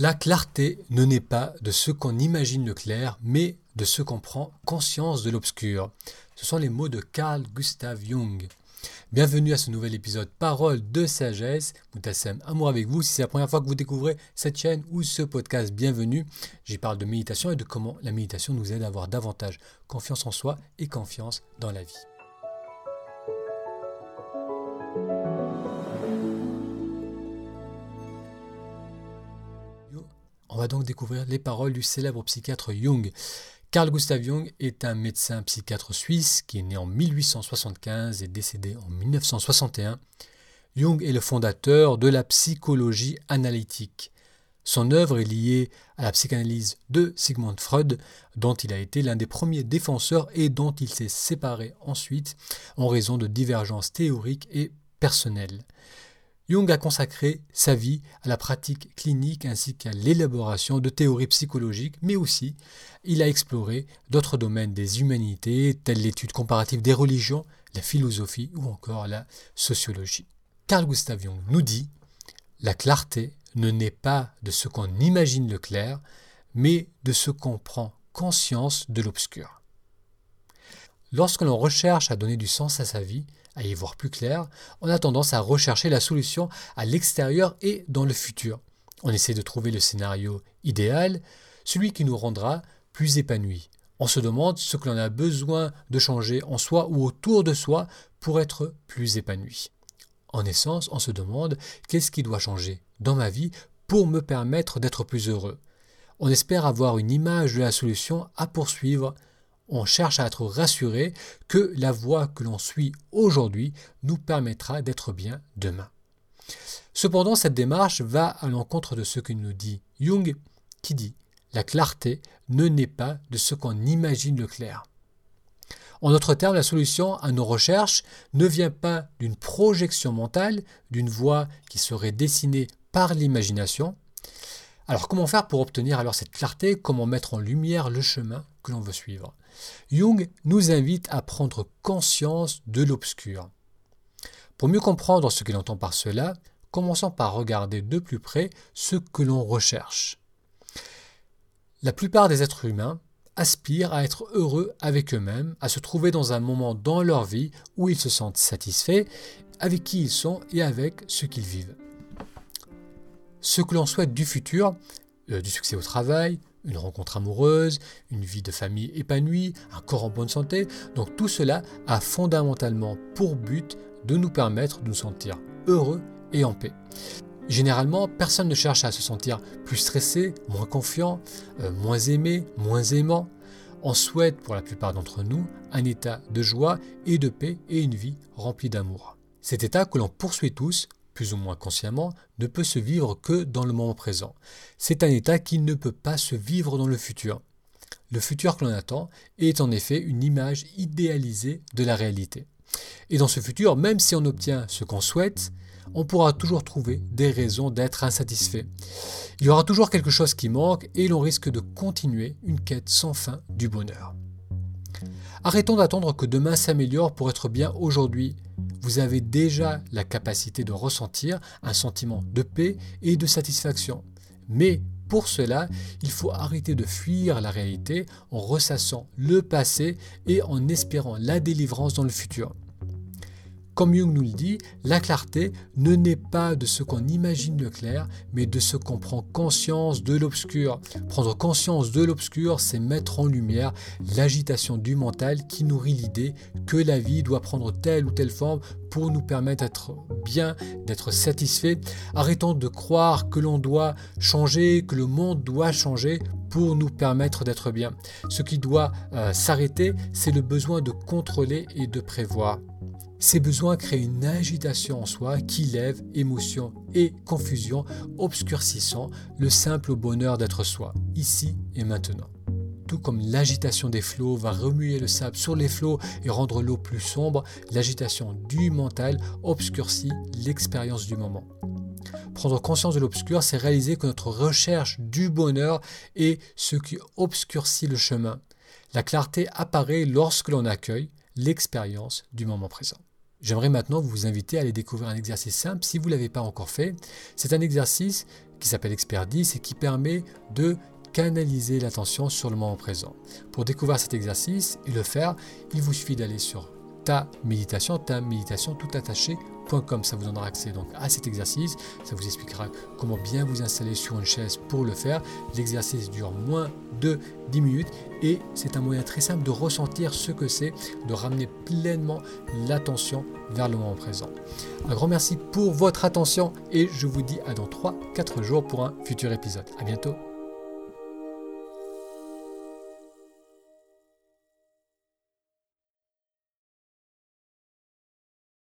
La clarté ne naît pas de ce qu'on imagine le clair, mais de ce qu'on prend conscience de l'obscur. Ce sont les mots de Carl Gustav Jung. Bienvenue à ce nouvel épisode Parole de sagesse. Moutassem, amour avec vous. Si c'est la première fois que vous découvrez cette chaîne ou ce podcast, bienvenue. J'y parle de méditation et de comment la méditation nous aide à avoir davantage confiance en soi et confiance dans la vie. Va donc découvrir les paroles du célèbre psychiatre Jung. Carl Gustav Jung est un médecin psychiatre suisse qui est né en 1875 et décédé en 1961. Jung est le fondateur de la psychologie analytique. Son œuvre est liée à la psychanalyse de Sigmund Freud, dont il a été l'un des premiers défenseurs et dont il s'est séparé ensuite en raison de divergences théoriques et personnelles. Jung a consacré sa vie à la pratique clinique ainsi qu'à l'élaboration de théories psychologiques, mais aussi il a exploré d'autres domaines des humanités, tels l'étude comparative des religions, la philosophie ou encore la sociologie. Carl Gustav Jung nous dit La clarté ne naît pas de ce qu'on imagine le clair, mais de ce qu'on prend conscience de l'obscur. Lorsque l'on recherche à donner du sens à sa vie, à y voir plus clair, on a tendance à rechercher la solution à l'extérieur et dans le futur. On essaie de trouver le scénario idéal, celui qui nous rendra plus épanouis. On se demande ce que l'on a besoin de changer en soi ou autour de soi pour être plus épanoui. En essence, on se demande qu'est-ce qui doit changer dans ma vie pour me permettre d'être plus heureux. On espère avoir une image de la solution à poursuivre on cherche à être rassuré que la voie que l'on suit aujourd'hui nous permettra d'être bien demain. Cependant, cette démarche va à l'encontre de ce que nous dit Jung, qui dit La clarté ne naît pas de ce qu'on imagine le clair. En d'autres termes, la solution à nos recherches ne vient pas d'une projection mentale, d'une voie qui serait dessinée par l'imagination. Alors comment faire pour obtenir alors cette clarté? Comment mettre en lumière le chemin que l'on veut suivre? Jung nous invite à prendre conscience de l'obscur. Pour mieux comprendre ce qu'il entend par cela, commençons par regarder de plus près ce que l'on recherche. La plupart des êtres humains aspirent à être heureux avec eux-mêmes, à se trouver dans un moment dans leur vie où ils se sentent satisfaits avec qui ils sont et avec ce qu'ils vivent. Ce que l'on souhaite du futur, euh, du succès au travail, une rencontre amoureuse, une vie de famille épanouie, un corps en bonne santé. Donc tout cela a fondamentalement pour but de nous permettre de nous sentir heureux et en paix. Généralement, personne ne cherche à se sentir plus stressé, moins confiant, euh, moins aimé, moins aimant. On souhaite pour la plupart d'entre nous un état de joie et de paix et une vie remplie d'amour. Cet état que l'on poursuit tous plus ou moins consciemment, ne peut se vivre que dans le moment présent. C'est un état qui ne peut pas se vivre dans le futur. Le futur que l'on attend est en effet une image idéalisée de la réalité. Et dans ce futur, même si on obtient ce qu'on souhaite, on pourra toujours trouver des raisons d'être insatisfait. Il y aura toujours quelque chose qui manque et l'on risque de continuer une quête sans fin du bonheur. Arrêtons d'attendre que demain s'améliore pour être bien aujourd'hui vous avez déjà la capacité de ressentir un sentiment de paix et de satisfaction. Mais pour cela, il faut arrêter de fuir la réalité en ressassant le passé et en espérant la délivrance dans le futur. Comme Jung nous le dit, la clarté ne naît pas de ce qu'on imagine le clair, mais de ce qu'on prend conscience de l'obscur. Prendre conscience de l'obscur, c'est mettre en lumière l'agitation du mental qui nourrit l'idée que la vie doit prendre telle ou telle forme pour nous permettre d'être bien, d'être satisfait. Arrêtons de croire que l'on doit changer, que le monde doit changer pour nous permettre d'être bien. Ce qui doit euh, s'arrêter, c'est le besoin de contrôler et de prévoir. Ces besoins créent une agitation en soi qui lève émotion et confusion, obscurcissant le simple bonheur d'être soi, ici et maintenant. Tout comme l'agitation des flots va remuer le sable sur les flots et rendre l'eau plus sombre, l'agitation du mental obscurcit l'expérience du moment. Prendre conscience de l'obscur, c'est réaliser que notre recherche du bonheur est ce qui obscurcit le chemin. La clarté apparaît lorsque l'on accueille l'expérience du moment présent. J'aimerais maintenant vous inviter à aller découvrir un exercice simple si vous ne l'avez pas encore fait. C'est un exercice qui s'appelle Expert 10 et qui permet de canaliser l'attention sur le moment présent. Pour découvrir cet exercice et le faire, il vous suffit d'aller sur ta méditation, ta méditation tout attaché.com. Ça vous donnera accès donc à cet exercice. Ça vous expliquera comment bien vous installer sur une chaise pour le faire. L'exercice dure moins de 10 minutes et c'est un moyen très simple de ressentir ce que c'est, de ramener pleinement l'attention vers le moment présent. Un grand merci pour votre attention et je vous dis à dans 3-4 jours pour un futur épisode. À bientôt.